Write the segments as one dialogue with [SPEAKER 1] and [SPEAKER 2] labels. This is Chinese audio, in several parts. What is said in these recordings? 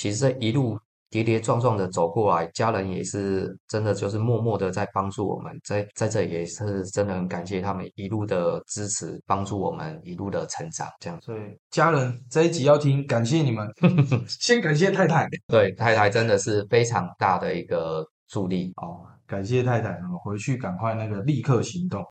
[SPEAKER 1] 其实一路跌跌撞撞的走过来，家人也是真的就是默默的在帮助我们，在在这也是真的很感谢他们一路的支持，帮助我们一路的成长，这样。
[SPEAKER 2] 所以家人这一集要听，感谢你们，先感谢太太
[SPEAKER 1] 对，太太真的是非常大的一个助力。
[SPEAKER 2] 哦，感谢太太，我回去赶快那个立刻行动。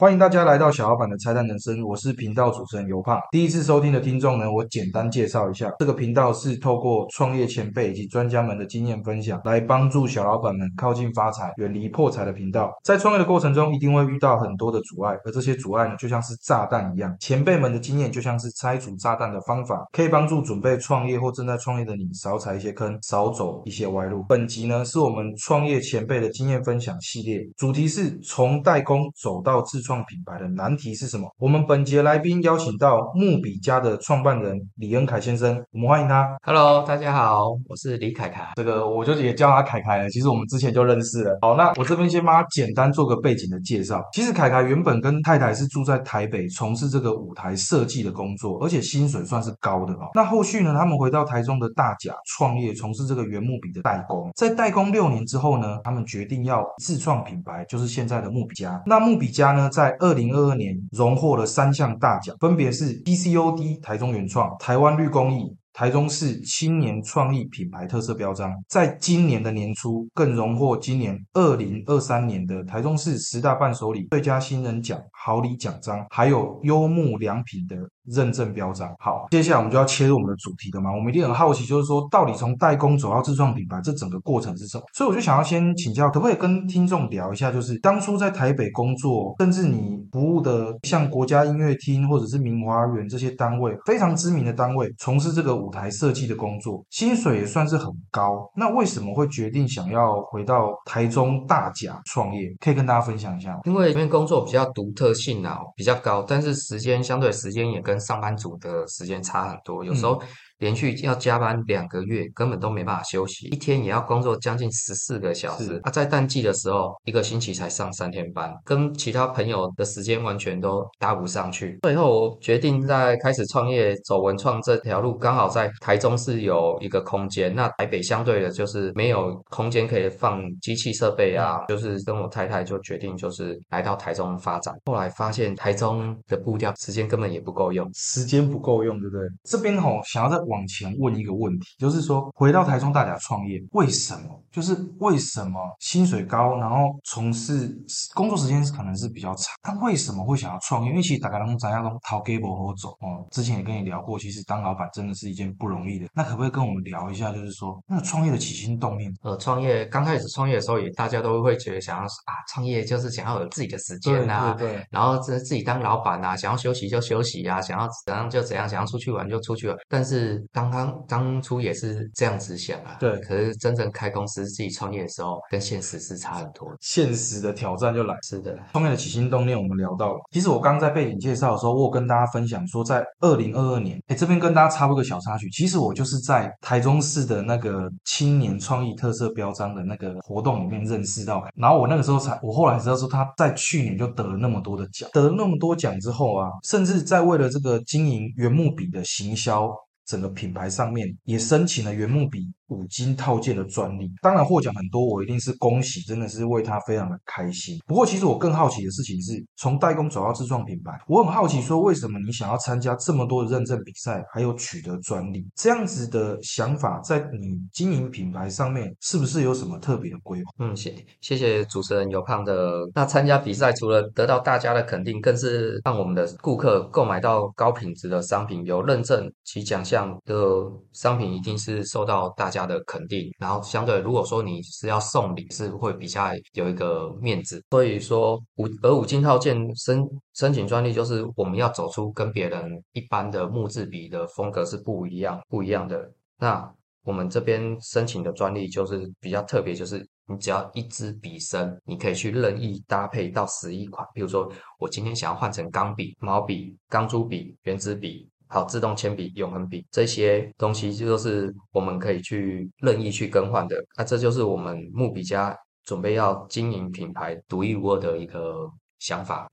[SPEAKER 2] 欢迎大家来到小老板的拆弹人生，我是频道主持人尤胖。第一次收听的听众呢，我简单介绍一下，这个频道是透过创业前辈以及专家们的经验分享，来帮助小老板们靠近发财、远离破财的频道。在创业的过程中，一定会遇到很多的阻碍，而这些阻碍呢，就像是炸弹一样。前辈们的经验就像是拆除炸弹的方法，可以帮助准备创业或正在创业的你少踩一些坑，少走一些歪路。本集呢，是我们创业前辈的经验分享系列，主题是从代工走到自创品牌的难题是什么？我们本节来宾邀请到木比家的创办人李恩凯先生，我们欢迎他。
[SPEAKER 1] Hello，大家好，我是李凯凯。
[SPEAKER 2] 这个我就也叫他凯凯了，其实我们之前就认识了。好，那我这边先帮他简单做个背景的介绍。其实凯凯原本跟太太是住在台北，从事这个舞台设计的工作，而且薪水算是高的哦。那后续呢，他们回到台中的大甲创业，从事这个原木笔的代工。在代工六年之后呢，他们决定要自创品牌，就是现在的木笔家。那木笔家呢，在二零二二年荣获了三项大奖，分别是 PCOD 台中原创、台湾绿工艺。台中市青年创意品牌特色标章，在今年的年初更荣获今年二零二三年的台中市十大伴手礼最佳新人奖好礼奖章，还有优木良品的认证标章。好，接下来我们就要切入我们的主题了嘛？我们一定很好奇，就是说到底从代工走到自创品牌，这整个过程是什么？所以我就想要先请教，可不可以跟听众聊一下，就是当初在台北工作，甚至你服务的像国家音乐厅或者是明华园这些单位，非常知名的单位，从事这个舞台设计的工作，薪水也算是很高。那为什么会决定想要回到台中大甲创业？可以跟大家分享一下？
[SPEAKER 1] 因为这边工作比较独特性啊，比较高，但是时间相对时间也跟上班族的时间差很多，有时候连续要加班两个月，根本都没办法休息，一天也要工作将近十四个小时。啊，在淡季的时候，一个星期才上三天班，跟其他朋友的时间完全都搭不上去。最后我决定在开始创业走文创这条路，刚好在台中是有一个空间，那台北相对的就是没有空间可以放机器设备啊，就是跟我太太就决定就是来到台中发展。后来发现台中的步调时间根本也不够用，
[SPEAKER 2] 时间不够用，对不对？这边吼想要再往前问一个问题，就是说回到台中大甲创业，为什么？就是为什么薪水高，然后从事工作时间可能是比较长，但为什么会想要创业？因为其实大家都咱要从逃 g a b l 好走哦。之前也跟你聊过，其实当老板真的是一件不容易的。那可不可以跟我们聊一下，就是说那个创业的起心动念？
[SPEAKER 1] 呃，创业刚开始创业的时候，也大家都会觉得想要啊，创业就是想要有自己的时间啊，
[SPEAKER 2] 对对，
[SPEAKER 1] 然后自自己当老板啊，想要休息就休息啊，想要怎样就怎样，想要出去玩就出去玩。但是刚刚当初也是这样子想啊，
[SPEAKER 2] 对
[SPEAKER 1] 可是真正开公司自己创业的时候，跟现实是差很多的。
[SPEAKER 2] 现实的挑战就来。
[SPEAKER 1] 是的，
[SPEAKER 2] 创业的起心动念，我们聊到了。其实我刚刚在背景介绍的时候，我有跟大家分享说，在二零二二年，哎，这边跟大家插播个小插曲。其实我就是在台中市的那个青年创意特色标章的那个活动里面认识到，然后我那个时候才，我后来知道说他在去年就得了那么多的奖，得了那么多奖之后啊，甚至在为了这个经营原木笔的行销。整个品牌上面也申请了原木笔五金套件的专利，当然获奖很多，我一定是恭喜，真的是为他非常的开心。不过，其实我更好奇的事情是，从代工走到自创品牌，我很好奇说，为什么你想要参加这么多的认证比赛，还有取得专利？这样子的想法，在你经营品牌上面，是不是有什么特别的规划？
[SPEAKER 1] 嗯，谢谢谢主持人尤胖的。那参加比赛除了得到大家的肯定，更是让我们的顾客购买到高品质的商品，有认证及奖项的商品，一定是受到大家家的肯定。然后相对，如果说你是要送礼，是会比较有一个面子。所以说五而五金套件申申请专利，就是我们要走出跟别人一般的木质笔的风格是不一样不一样的。那我们这边申请的专利就是比较特别，就是你只要一支笔身，你可以去任意搭配到十一款。比如说，我今天想要换成钢笔、毛笔、钢珠笔、圆珠笔、好自动铅笔、永恒笔这些东西，就是我们可以去任意去更换的。那这就是我们木笔家准备要经营品牌独一无二的一个想法。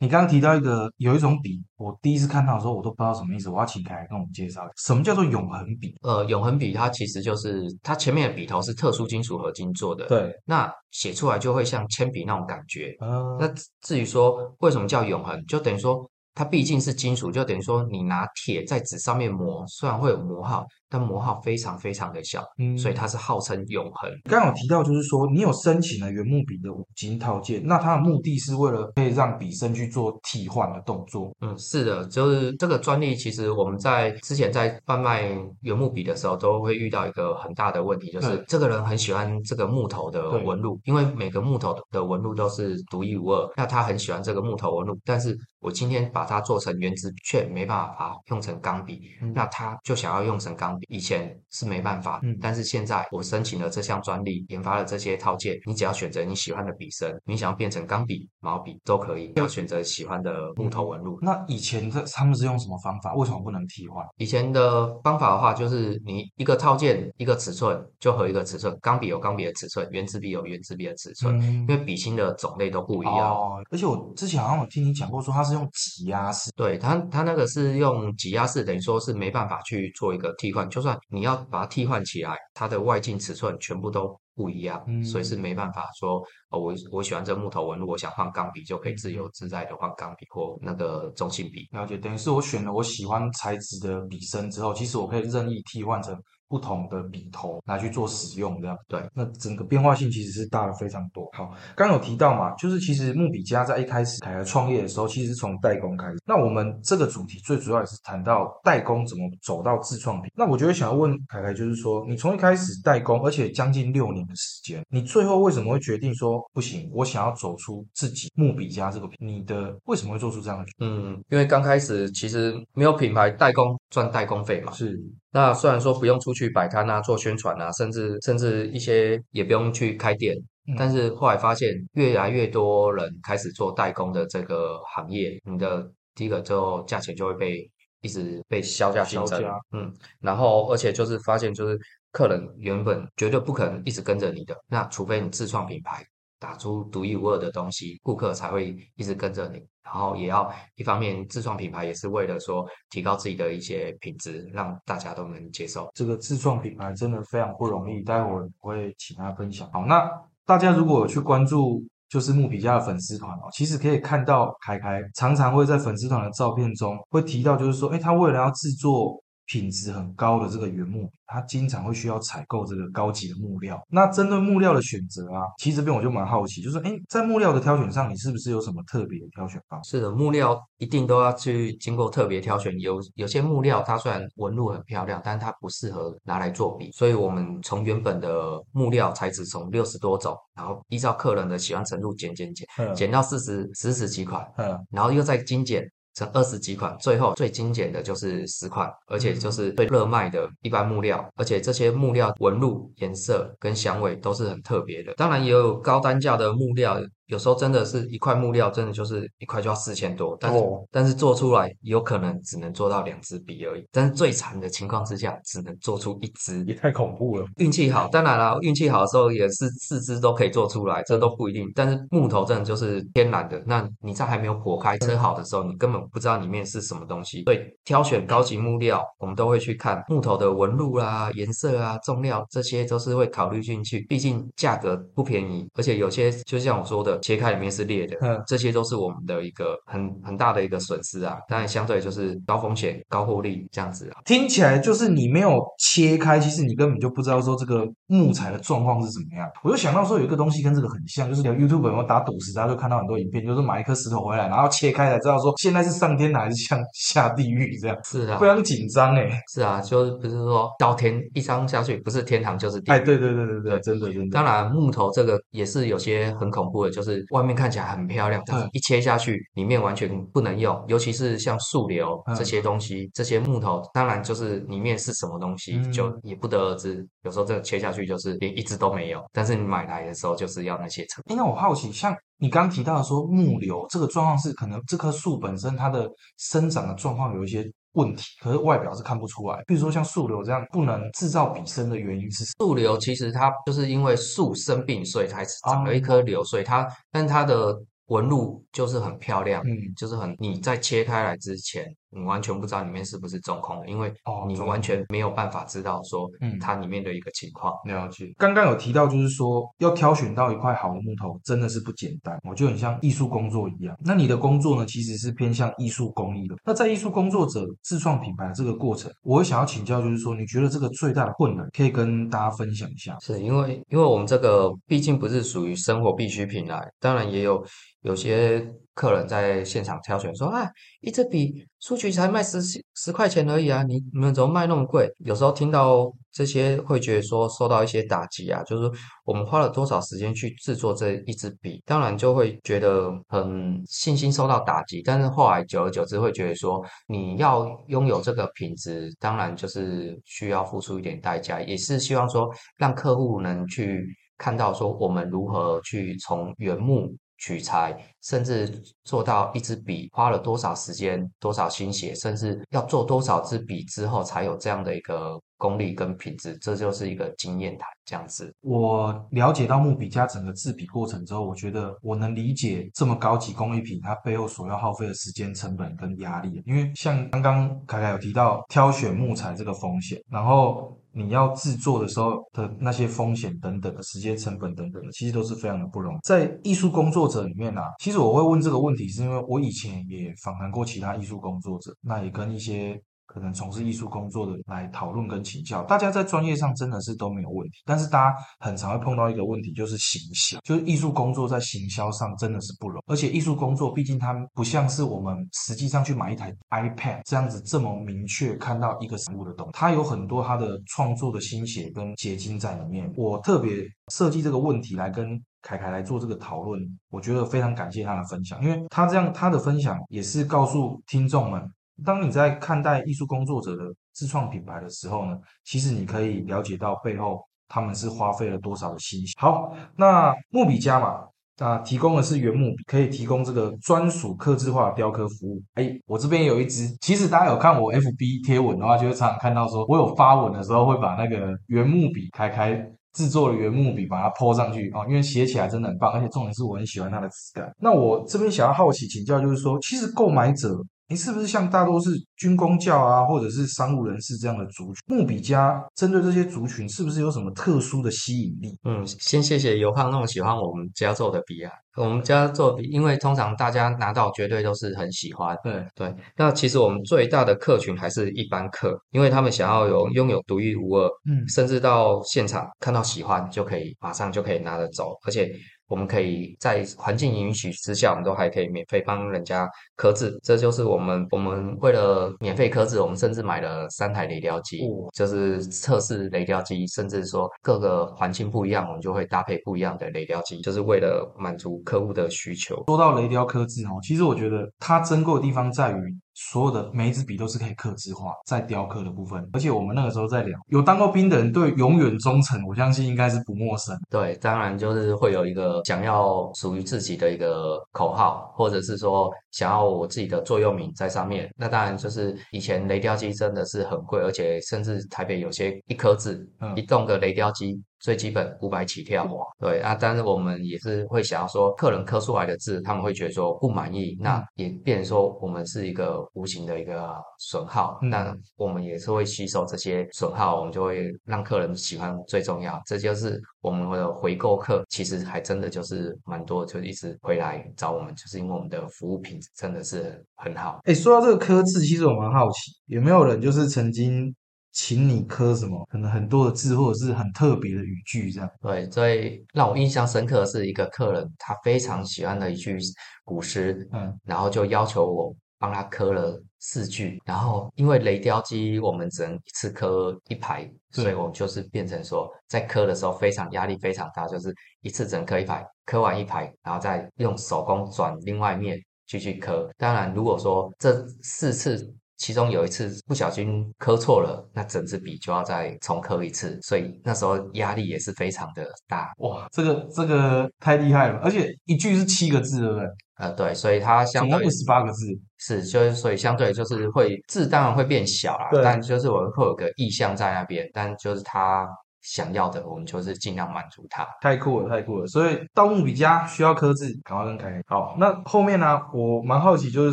[SPEAKER 2] 你刚刚提到一个有一种笔，我第一次看到的时候我都不知道什么意思，我要请凯来跟我们介绍，什么叫做永恒笔？
[SPEAKER 1] 呃，永恒笔它其实就是它前面的笔头是特殊金属合金做的，
[SPEAKER 2] 对，
[SPEAKER 1] 那写出来就会像铅笔那种感觉。
[SPEAKER 2] 呃，
[SPEAKER 1] 那至于说为什么叫永恒，就等于说它毕竟是金属，就等于说你拿铁在纸上面磨，虽然会有磨耗，但磨耗非常非常的小，
[SPEAKER 2] 嗯
[SPEAKER 1] 所以它是号称永恒。
[SPEAKER 2] 刚刚有提到，就是说你有申请了原木笔的五金套件，那它的目的是为了可以让笔身去做替换的动作。
[SPEAKER 1] 嗯，是的，就是这个专利，其实我们在之前在贩卖原木笔的时候，都会遇到一个很大的问题，就是这个人很喜欢这个木头的纹路，因为每个木头的纹路都是独一无二，那他很喜欢这个木头纹路，但是我今天把它做成原子，却没办法把它用成钢笔，
[SPEAKER 2] 嗯
[SPEAKER 1] 那他就想要用成钢笔，以前是没办法，
[SPEAKER 2] 嗯
[SPEAKER 1] 但是现在我申请了这项专利，研发了这些套件，你只要选择你喜欢的笔身，你想要变成钢笔、毛笔都可以，要选择喜欢的木头纹路。
[SPEAKER 2] 那以前这他们是用什么方法？为什么不能替换？
[SPEAKER 1] 以前的方法的话，就是你一个套件一个尺寸就和一个尺寸，钢笔有钢笔的尺寸，圆珠笔有圆珠笔的尺寸，
[SPEAKER 2] 嗯
[SPEAKER 1] 因为笔芯的种类都不一样。
[SPEAKER 2] 哦，而且我之前好像有听你讲过，说它是用挤压式。
[SPEAKER 1] 对它，它那个是用挤压式，等于说是没办法去做一个替换。就算你要把它替换起来，它的外径尺寸全部都不一样，
[SPEAKER 2] 嗯
[SPEAKER 1] 所以是没办法说哦，我我喜欢这木头纹路，我想换钢笔就可以自
[SPEAKER 2] 嗯
[SPEAKER 1] 由自在的换钢笔或那个中性笔。
[SPEAKER 2] 了解，等于是我选了我喜欢材质的笔身之后，其实我可以任意替换成不同的笔头拿去做使用，这样
[SPEAKER 1] 对。
[SPEAKER 2] 那整个变化性其实是大了非常多。好，刚刚有提到嘛，就是其实木比家在一开始凯凯创业的时候，其实是从代工开始。那我们这个主题最主要也是谈到代工怎么走到自创品。那我觉得想要问凯凯，就是说你从一开始代工，而且将近六年的时间，你最后为什么会决定说不行，我想要走出自己木比家这个品？你的为什么会做出这样的决定
[SPEAKER 1] 嗯，因为刚开始其实没有品牌代工赚代工费嘛，
[SPEAKER 2] 是
[SPEAKER 1] 那虽然说不用出去摆摊啊、做宣传啊，甚至甚至一些也不用去开店，
[SPEAKER 2] 嗯
[SPEAKER 1] 但是后来发现越来越多人开始做代工的这个行业，你的第一个就价钱就会被一直被削价竞争嗯，然后而且就是发现就是客人原本绝对不可能一直跟着你的，那除非你自创品牌。打出独一无二的东西，顾客才会一直跟着你。然后也要一方面自创品牌，也是为了说提高自己的一些品质，让大家都能接受。
[SPEAKER 2] 这个自创品牌真的非常不容易，待会儿我会请他分享。好，那大家如果有去关注就是木皮家的粉丝团哦，其实可以看到凯凯常常会在粉丝团的照片中会提到，就是说，哎，他为了要制作品质很高的这个原木，它经常会需要采购这个高级的木料。那针对木料的选择啊，其实这边我就蛮好奇，就是哎，在木料的挑选上，你是不是有什么特别的挑选方式？
[SPEAKER 1] 是的，木料一定都要去经过特别挑选。有有些木料它虽然纹路很漂亮，但它不适合拿来做笔，所以我们从原本的木料材质从六十多种，然后依照客人的喜欢程度减减减，
[SPEAKER 2] 嗯
[SPEAKER 1] 减到四十、十十几款，
[SPEAKER 2] 嗯，
[SPEAKER 1] 然后又再精简成二十几款，最后最精简的就是十款，而且就是最热卖的一般木料，而且这些木料纹路、颜色跟香味都是很特别的。当然也有高单价的木料，有时候真的是一块木料真的就是一块就要四千多，但是、
[SPEAKER 2] 哦
[SPEAKER 1] 但是做出来有可能只能做到两支笔而已，但是最惨的情况之下只能做出一支。
[SPEAKER 2] 也太恐怖了。
[SPEAKER 1] 运气好，当然啦，运气好的时候也是四支都可以做出来，这都不一定。但是木头真的就是天然的，那你在还没有剖开车好的时候，你根本不知道里面是什么东西。所以挑选高级木料，我们都会去看木头的纹路啦、颜色啊、重量，这些都是会考虑进去。毕竟价格不便宜，而且有些就像我说的，切开里面是裂的，
[SPEAKER 2] 嗯
[SPEAKER 1] 这些都是我们的一个很很大的一个损失啊。当然，相对就是高风险、高获利这样子啊。
[SPEAKER 2] 听起来就是你没有切开，其实你根本就不知道说这个木材的状况是怎么样。我就想到说有一个东西跟这个很像，就是有 YouTube 有没有打赌石，大家就看到很多影片，就是买一颗石头回来，然后切开才知道说现在是上天堂还是像下地狱这样，
[SPEAKER 1] 是啊
[SPEAKER 2] 非，常紧张哎。
[SPEAKER 1] 是啊，就是不是说到天一张下去，不是天堂就是地
[SPEAKER 2] 哎，
[SPEAKER 1] 狱。
[SPEAKER 2] 对对对对对，真的真的。
[SPEAKER 1] 当然，木头这个也是有些很恐怖的，就是外面看起来很漂亮，但是
[SPEAKER 2] 嗯
[SPEAKER 1] 一切下去，里面完全不能用。尤其是像树瘤
[SPEAKER 2] 嗯
[SPEAKER 1] 这些东西，这些木头，当然就是里面是什么东西，
[SPEAKER 2] 嗯
[SPEAKER 1] 就也不得而知。有时候这个切下去就是连一只都没有，但是你买来的时候就是要那些成
[SPEAKER 2] 哎，那我好奇，像你刚提到的说木瘤这个状况是可能这棵树本身它的生长的状况有一些问题，可是外表是看不出来。比如说像树瘤这样不能制造笔生的原因是
[SPEAKER 1] 树瘤，其实它就是因为树生病，所以才长了一颗瘤，所以它，但它的纹路就是很漂亮，嗯，就是很你在切开来之前。你完全不知道里面是不是中空的，因为你完全没有办法知道说，嗯，它里面的一个情况。
[SPEAKER 2] 了解。刚刚有提到，就是说要挑选到一块好的木头，真的是不简单。我就很像艺术工作一样。那你的工作呢，其实是偏向艺术工艺的。那在艺术工作者自创品牌这个过程，我想要请教，就是说，你觉得这个最大的困难，可以跟大家分享一下？
[SPEAKER 1] 是因为，因为我们这个毕竟不是属于生活必需品来，当然也有有些。客人在现场挑选说：“啊，一支笔书局才卖十十块钱而已啊，你你们怎么卖那么贵？”有时候听到这些会觉得说受到一些打击啊，就是我们花了多少时间去制作这一支笔，当然就会觉得很信心受到打击。但是后来久而久之会觉得说，你要拥有这个品质，当然就是需要付出一点代价，也是希望说让客户能去看到说我们如何去从原木。取材，甚至做到一支笔花了多少时间、多少心血，甚至要做多少支笔之后，才有这样的一个功力跟品质，这就是一个经验谈。这样子，
[SPEAKER 2] 我了解到木笔家整个制笔过程之后，我觉得我能理解这么高级工艺品它背后所要耗费的时间成本跟压力。因为像刚刚凯凯有提到挑选木材这个风险，然后。你要制作的时候的那些风险等等的时间成本等等的，其实都是非常的不容易。在艺术工作者里面啊，其实我会问这个问题，是因为我以前也访谈过其他艺术工作者，那也跟一些。可能从事艺术工作的来讨论跟请教，大家在专业上真的是都没有问题，但是大家很常会碰到一个问题，就是行销，就是艺术工作在行销上真的是不容易。而且艺术工作毕竟它不像是我们实际上去买一台 iPad 这样子这么明确看到一个实物的东西，它有很多它的创作的心血跟结晶在里面。我特别设计这个问题来跟凯凯来做这个讨论，我觉得非常感谢他的分享，因为他这样他的分享也是告诉听众们。当你在看待艺术工作者的自创品牌的时候呢，其实你可以了解到背后他们是花费了多少的心血。好，那木笔家嘛，啊提供的是原木笔，可以提供这个专属刻字化雕刻服务。哎，我这边有一支，其实大家有看我 FB 贴文的话，就会常常看到说我有发文的时候会把那个原木笔开开制作的原木笔把它泼上去啊，因为写起来真的很棒，而且重点是我很喜欢它的质感。那我这边想要好奇请教，就是说，其实购买者。你是不是像大多是军工教啊，或者是商务人士这样的族群？木比家针对这些族群，是不是有什么特殊的吸引力？
[SPEAKER 1] 嗯，先谢谢尤胖那么喜欢我们家做的笔啊。我们家做笔，因为通常大家拿到绝对都是很喜欢。
[SPEAKER 2] 对
[SPEAKER 1] 对，那其实我们最大的客群还是一般客，因为他们想要有拥有独一无二，嗯，甚至到现场看到喜欢就可以马上就可以拿着走，而且。我们可以在环境允许之下，我们都还可以免费帮人家刻字。这就是我们我们为了免费刻字，我们甚至买了三台雷雕机，就是测试雷雕机，甚至说各个环境不一样，我们就会搭配不一样的雷雕机，就是为了满足客户的需求。
[SPEAKER 2] 说到雷雕刻字哦，其实我觉得它珍贵的地方在于。所有的每一支笔都是可以刻字化，在雕刻的部分，而且我们那个时候在聊，有当过兵的人对永远忠诚，我相信应该是不陌生。
[SPEAKER 1] 对，当然就是会有一个想要属于自己的一个口号，或者是说想要我自己的座右铭在上面。那当然就是以前雷雕机真的是很贵，而且甚至台北有些一颗字一栋的雷雕机。最基本五百起跳，对啊，但是我们也是会想要说，客人刻出来的字，他们会觉得说不满意，那也变成说我们是一个无形的一个损耗，那我们也是会吸收这些损耗，我们就会让客人喜欢最重要，这就是我们的回购客，其实还真的就是蛮多，就一直回来找我们，就是因为我们的服务品质真的是很好。
[SPEAKER 2] 哎，说到这个刻字，其实我蛮好奇，有没有人就是曾经。请你刻什么？可能很多的字，或者是很特别的语句，这样。
[SPEAKER 1] 对，最让我印象深刻的是一个客人，他非常喜欢的一句古诗，嗯，然后就要求我帮他刻了四句。然后因为雷雕机我们只能一次刻一排，所以我就是变成说，在刻的时候非常压力非常大，就是一次只能刻一排，刻完一排，然后再用手工转另外一面继续刻。当然，如果说这四次。其中有一次不小心磕错了，那整支笔就要再重刻一次，所以那时候压力也是非常的大。
[SPEAKER 2] 哇，这个这个太厉害了，而且一句是七个字，对不对？
[SPEAKER 1] 呃，对，所以它相对
[SPEAKER 2] 总共二十八个字，
[SPEAKER 1] 是，就是所以相对就是会字当然会变小啦，但就是我会有个意向在那边，但就是他想要的，我们就是尽量满足他。
[SPEAKER 2] 太酷了，太酷了！所以盗墓笔家需要刻字，赶快跟凯凯。好，那后面呢、我蛮好奇，就是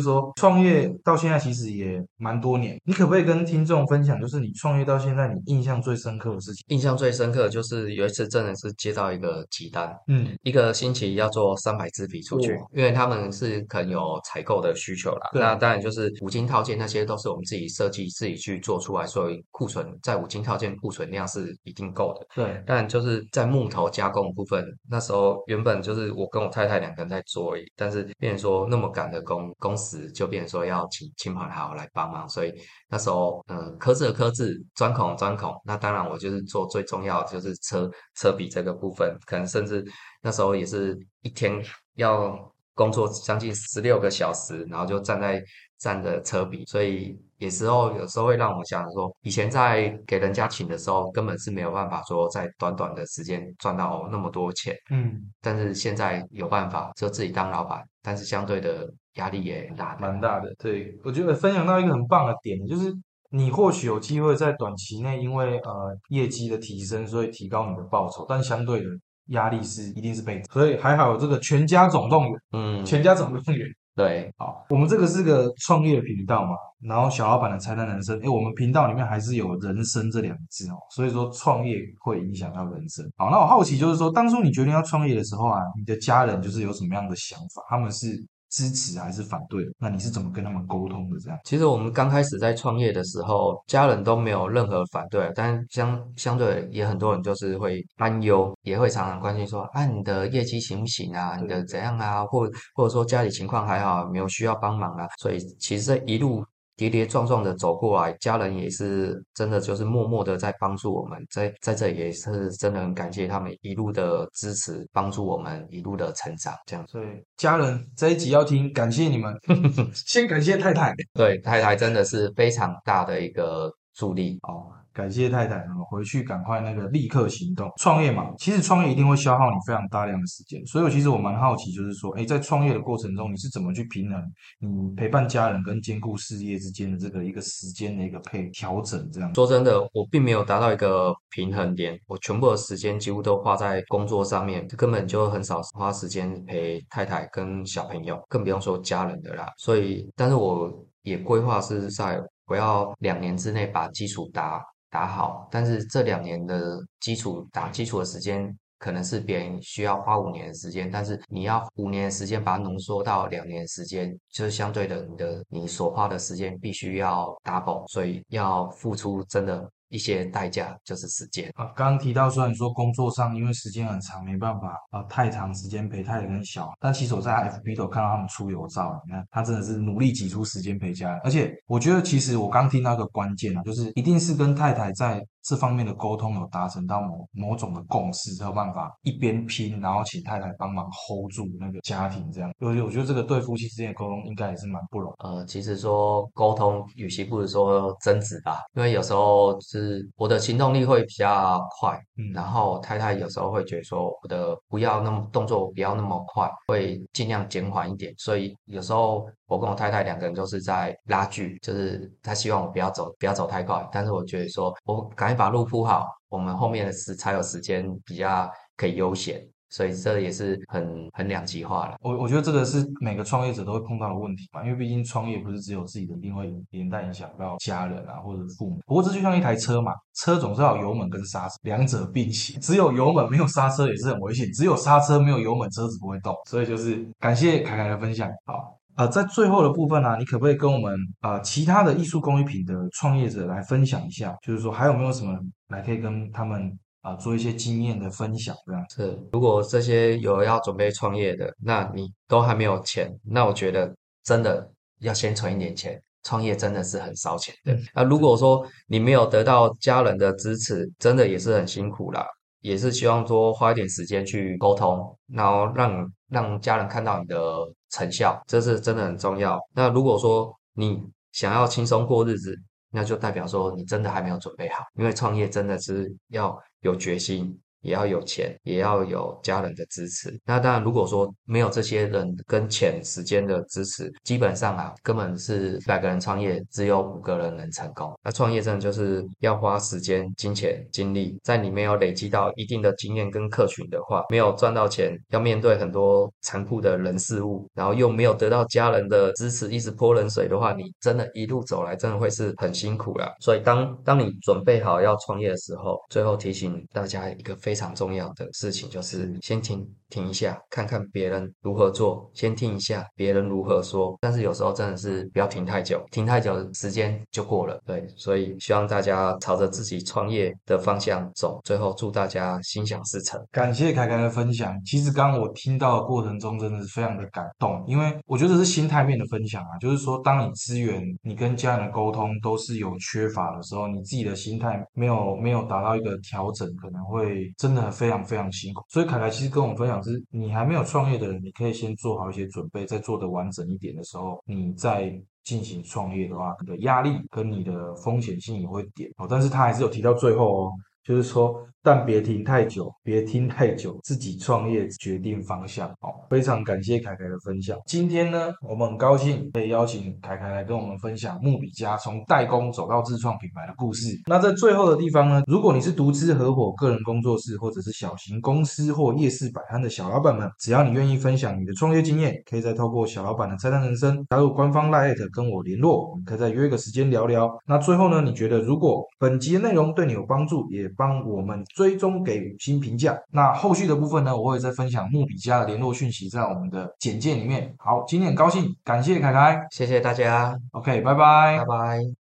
[SPEAKER 2] 说创业到现在其实也蛮多年，你可不可以跟听众分享，就是你创业到现在你印象最深刻的事情？
[SPEAKER 1] 印象最深刻的就是有一次真的是接到一个急单，
[SPEAKER 2] 嗯，
[SPEAKER 1] 一个星期要做三百支笔出去，因为他们是可能有采购的需求啦。那当然就是五金套件那些都是我们自己设计、自己去做出来，所以库存在五金套件库存量是一定够的。
[SPEAKER 2] 对，
[SPEAKER 1] 但就是在木头加工部分，那时候原本就是我跟我太太两个人在做而已，但是变成说那么赶的工工时，就变成说要请亲朋好友来帮忙，所以那时候嗯，刻字的刻字，钻孔的钻孔，那当然我就是做最重要的就是车车笔这个部分，可能甚至那时候也是一天要工作将近十六个小时，然后就站在站着车笔，所以有时候有时候会让我想说，以前在给人家请的时候，根本是没有办法说在短短的时间赚到那么多钱，
[SPEAKER 2] 嗯，
[SPEAKER 1] 但是现在有办法，就自己当老板，但是相对的压力也很大的。
[SPEAKER 2] 蛮大的。对，我觉得分享到一个很棒的点，就是你或许有机会在短期内因为呃业绩的提升，所以提高你的报酬，但相对的压力是一定是倍增，所以还好有这个全家总动员，
[SPEAKER 1] 嗯，
[SPEAKER 2] 全家总动员。
[SPEAKER 1] 对，
[SPEAKER 2] 好，我们这个是个创业频道嘛，然后小老板的菜单人生，诶，我们频道里面还是有人生这两个字哦，所以说创业会影响到人生。好，那我好奇就是说，当初你决定要创业的时候啊，你的家人就是有什么样的想法？他们是支持还是反对？那你是怎么跟他们沟通的？这样？
[SPEAKER 1] 其实我们刚开始在创业的时候，家人都没有任何反对，但相相对也很多人就是会担忧，也会常常关心说，啊，你的业绩行不行啊？你的怎样啊？或或者说家里情况还好，有没有需要帮忙啊？所以其实这一路跌跌撞撞的走过来，家人也是真的就是默默的在帮助我们，在在这里也是真的很感谢他们一路的支持，帮助我们一路的成长，这样。
[SPEAKER 2] 所以家人这一集要听，感谢你们，先感谢太太
[SPEAKER 1] 对，太太真的是非常大的一个助力。
[SPEAKER 2] 哦。感谢太太，我回去赶快那个立刻行动。创业嘛，其实创业一定会消耗你非常大量的时间，所以我其实我蛮好奇，就是说，哎，在创业的过程中，你是怎么去平衡你陪伴家人跟兼顾事业之间的这个一个时间的一个配调整？这样
[SPEAKER 1] 说真的，我并没有达到一个平衡点，我全部的时间几乎都花在工作上面，根本就很少花时间陪太太跟小朋友，更不用说家人的啦。所以，但是我也规划是在我要两年之内把基础打打好，但是这两年的基础打基础的时间。可能是别人需要花五年的时间，但是你要五年的时间把它浓缩到两年时间，就是相对的，你的你所花的时间必须要 double，所以要付出真的一些代价，就是时间。
[SPEAKER 2] 啊，刚刚提到虽然说工作上因为时间很长，没办法啊太长时间陪太太跟小，但其实我在 FB 都看到他们出游照了，你看他真的是努力挤出时间陪家人，而且我觉得其实我刚听到一个关键啊，就是一定是跟太太在这方面的沟通有达成到某某种的共识，才有办法一边拼，然后请太太帮忙 hold 住那个家庭这样。我我觉得这个对夫妻之间的沟通应该也是蛮不容易。
[SPEAKER 1] 呃，其实说沟通，与其不如说争执吧，因为有时候是我的行动力会比较快，
[SPEAKER 2] 嗯
[SPEAKER 1] 然后太太有时候会觉得说我的不要那么动作不要那么快，会尽量减缓一点，所以有时候我跟我太太两个人就是在拉锯，就是她希望我不要走不要走太快，但是我觉得说我赶紧把路铺好，我们后面的时才有时间比较可以悠闲，所以这也是很很两极化了。
[SPEAKER 2] 我我觉得这个是每个创业者都会碰到的问题嘛，因为毕竟创业不是只有自己的一定会连带影响到家人啊或者父母。不过这就像一台车嘛，车总是要有油门跟刹车，两者并行。只有油门没有刹车也是很危险，只有刹车没有油门，车子不会动。所以就是感谢凯凯的分享，好。呃，在最后的部分呢、你可不可以跟我们呃其他的艺术工艺品的创业者来分享一下？就是说还有没有什么来可以跟他们啊、做一些经验的分享这样？
[SPEAKER 1] 是，如果这些有要准备创业的，那你都还没有钱，那我觉得真的要先存一点钱。创业真的是很烧钱的。
[SPEAKER 2] 嗯
[SPEAKER 1] 那如果说你没有得到家人的支持，真的也是很辛苦啦。也是希望多花一点时间去沟通，然后让让家人看到你的成效，这是真的很重要。那如果说你想要轻松过日子，那就代表说你真的还没有准备好，因为创业真的是要有决心，也要有钱，也要有家人的支持。那当然，如果说没有这些人跟钱、时间的支持，基本上啊，根本是百个人创业，只有五个人能成功。那创业真的就是要花时间、金钱、精力，在你没有累积到一定的经验跟客群的话，没有赚到钱，要面对很多残酷的人事物，然后又没有得到家人的支持，一直泼冷水的话，你真的一路走来，真的会是很辛苦啦。所以当当你准备好要创业的时候，最后提醒大家一个非常重要的事情，就是先停停一下，看看别人如何做，先听一下别人如何说。但是有时候真的是不要停太久，停太久时间就过了。对，所以希望大家朝着自己创业的方向走。最后祝大家心想事成。
[SPEAKER 2] 感谢凯凯的分享。其实刚刚我听到的过程中，真的是非常的感动，因为我觉得是心态面的分享啊，就是说，当你资源、你跟家人的沟通都是有缺乏的时候，你自己的心态没有没有达到一个调整，可能会真的非常非常辛苦。所以凯凯其实跟我们分享是，你还没有创业的人，你可以先做好一些准备，再做的完整一点的时候，你再进行创业的话，你的压力跟你的风险性也会点哦。但是他还是有提到最后哦，就是说。但别停太久，别听太久，自己创业决定方向。好，非常感谢凯凯的分享。今天呢，我们很高兴可以邀请凯凯来跟我们分享木比家从代工走到自创品牌的故事。那在最后的地方呢，如果你是独资合伙、个人工作室或者是小型公司或夜市摆摊的小老板们，只要你愿意分享你的创业经验，可以再透过小老板的菜单人生加入官方 Line 跟我联络，我们可以再约个时间聊聊。那最后呢，你觉得如果本集的内容对你有帮助，也帮我们。追踪给五星评价。那后续的部分呢，我会再分享木比家的联络讯息在我们的简介里面。好，今天很高兴，感谢凯凯，
[SPEAKER 1] 谢谢大家
[SPEAKER 2] ，OK，拜拜，
[SPEAKER 1] 拜拜。